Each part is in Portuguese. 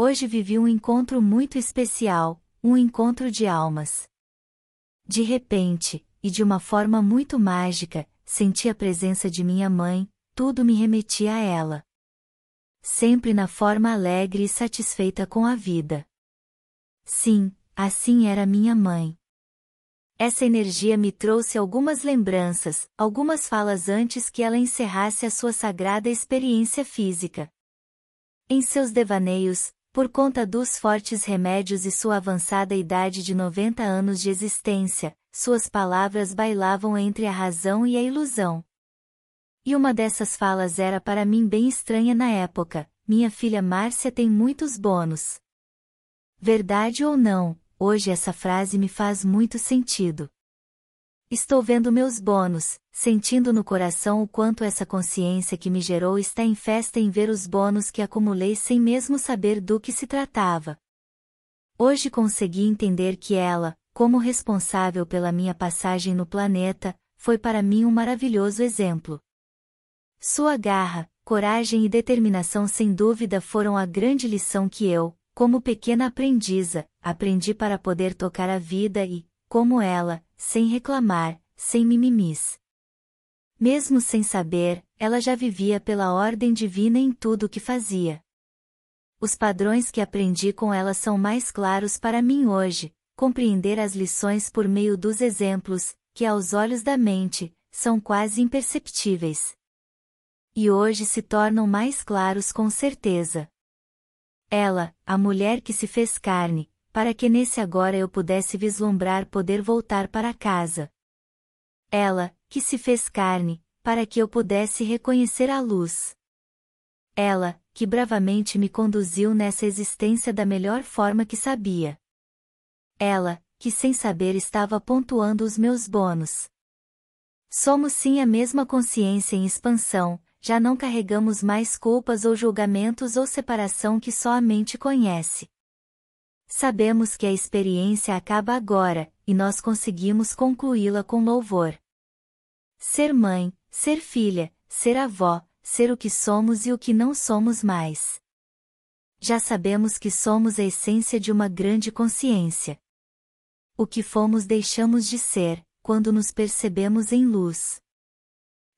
hoje vivi um encontro muito especial, um encontro de almas. De repente, e de uma forma muito mágica, senti a presença de minha mãe, tudo me remetia a ela. Sempre na forma alegre e satisfeita com a vida. Sim, assim era minha mãe. Essa energia me trouxe algumas lembranças, algumas falas antes que ela encerrasse a sua sagrada experiência física. Em seus devaneios, por conta dos fortes remédios e sua avançada idade de 90 anos de existência, suas palavras bailavam entre a razão e a ilusão. E uma dessas falas era para mim bem estranha na época: minha filha Márcia tem muitos bônus. Verdade ou não, hoje essa frase me faz muito sentido. Estou vendo meus bônus, sentindo no coração o quanto essa consciência que me gerou está em festa em ver os bônus que acumulei sem mesmo saber do que se tratava. Hoje consegui entender que ela, como responsável pela minha passagem no planeta, foi para mim um maravilhoso exemplo. Sua garra, coragem e determinação sem dúvida foram a grande lição que eu, como pequena aprendiza, aprendi para poder tocar a vida e, como ela, sem reclamar, sem mimimis. Mesmo sem saber, ela já vivia pela ordem divina em tudo o que fazia. Os padrões que aprendi com ela são mais claros para mim hoje, compreender as lições por meio dos exemplos, que aos olhos da mente, são quase imperceptíveis. E hoje se tornam mais claros com certeza. Ela, a mulher que se fez carne, para que nesse agora eu pudesse vislumbrar poder voltar para casa. Ela, que se fez carne, para que eu pudesse reconhecer a luz. Ela, que bravamente me conduziu nessa existência da melhor forma que sabia. Ela, que sem saber estava pontuando os meus bônus. Somos sim a mesma consciência em expansão, já não carregamos mais culpas ou julgamentos ou separação que só a mente conhece. Sabemos que a experiência acaba agora, e nós conseguimos concluí-la com louvor. Ser mãe, ser filha, ser avó, ser o que somos e o que não somos mais. Já sabemos que somos a essência de uma grande consciência. O que fomos deixamos de ser, quando nos percebemos em luz.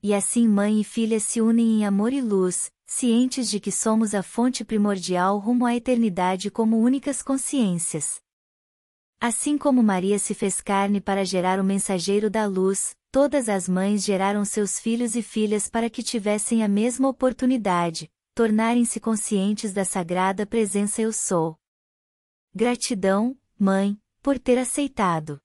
E assim mãe e filha se unem em amor e luz, cientes de que somos a fonte primordial rumo à eternidade como únicas consciências. Assim como Maria se fez carne para gerar o mensageiro da luz, todas as mães geraram seus filhos e filhas para que tivessem a mesma oportunidade, tornarem-se conscientes da sagrada presença Eu Sou. Gratidão, Mãe, por ter aceitado.